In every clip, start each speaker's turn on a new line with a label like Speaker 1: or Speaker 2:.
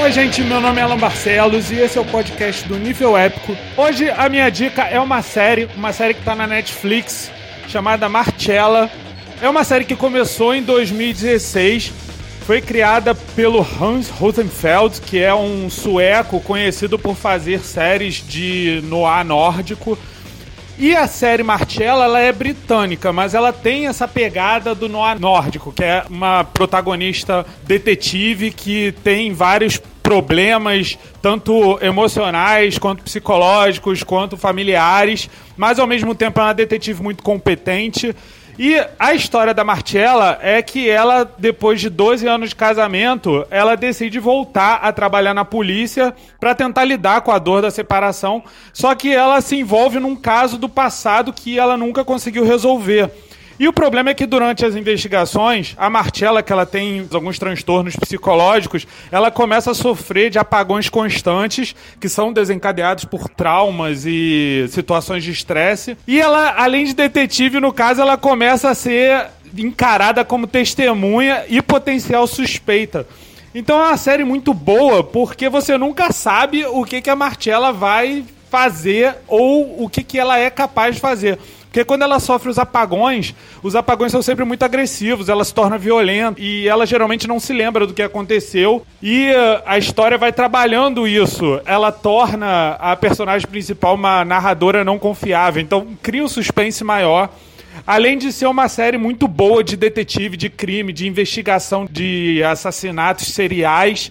Speaker 1: Oi, gente, meu nome é Alan Barcelos e esse é o podcast do Nível Épico. Hoje a minha dica é uma série, uma série que tá na Netflix, chamada Marcella. É uma série que começou em 2016, foi criada pelo Hans Rosenfeld, que é um sueco conhecido por fazer séries de noir nórdico. E a série Marcella, ela é britânica, mas ela tem essa pegada do noir nórdico, que é uma protagonista detetive que tem vários problemas, tanto emocionais, quanto psicológicos, quanto familiares, mas ao mesmo tempo é uma detetive muito competente. E a história da Marcella é que ela, depois de 12 anos de casamento, ela decide voltar a trabalhar na polícia para tentar lidar com a dor da separação. Só que ela se envolve num caso do passado que ela nunca conseguiu resolver. E o problema é que durante as investigações, a Marcella, que ela tem alguns transtornos psicológicos, ela começa a sofrer de apagões constantes, que são desencadeados por traumas e situações de estresse. E ela, além de detetive, no caso, ela começa a ser encarada como testemunha e potencial suspeita. Então é uma série muito boa, porque você nunca sabe o que, que a Marcella vai fazer ou o que, que ela é capaz de fazer. Porque quando ela sofre os apagões, os apagões são sempre muito agressivos, ela se torna violenta e ela geralmente não se lembra do que aconteceu. E uh, a história vai trabalhando isso. Ela torna a personagem principal uma narradora não confiável. Então cria um suspense maior. Além de ser uma série muito boa de detetive, de crime, de investigação de assassinatos seriais.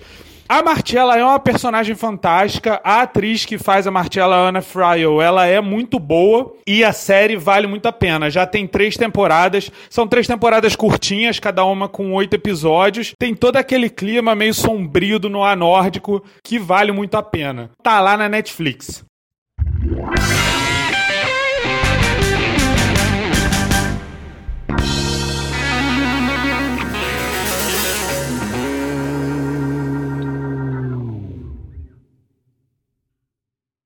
Speaker 1: A Marcella é uma personagem fantástica. A atriz que faz a Marcella, Anna Fryo, ela é muito boa e a série vale muito a pena. Já tem três temporadas, são três temporadas curtinhas, cada uma com oito episódios. Tem todo aquele clima meio sombrio do noir nórdico que vale muito a pena. Tá lá na Netflix.